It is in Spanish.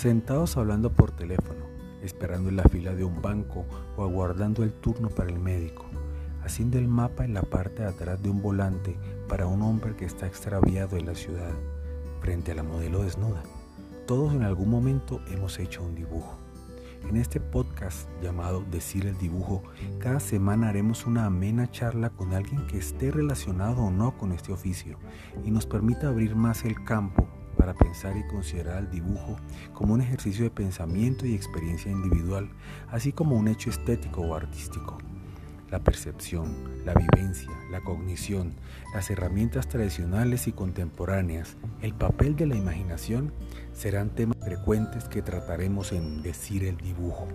sentados hablando por teléfono, esperando en la fila de un banco o aguardando el turno para el médico, haciendo el mapa en la parte de atrás de un volante para un hombre que está extraviado en la ciudad, frente a la modelo desnuda. Todos en algún momento hemos hecho un dibujo. En este podcast llamado Decir el Dibujo, cada semana haremos una amena charla con alguien que esté relacionado o no con este oficio y nos permita abrir más el campo para pensar y considerar el dibujo como un ejercicio de pensamiento y experiencia individual, así como un hecho estético o artístico. La percepción, la vivencia, la cognición, las herramientas tradicionales y contemporáneas, el papel de la imaginación serán temas frecuentes que trataremos en Decir el Dibujo.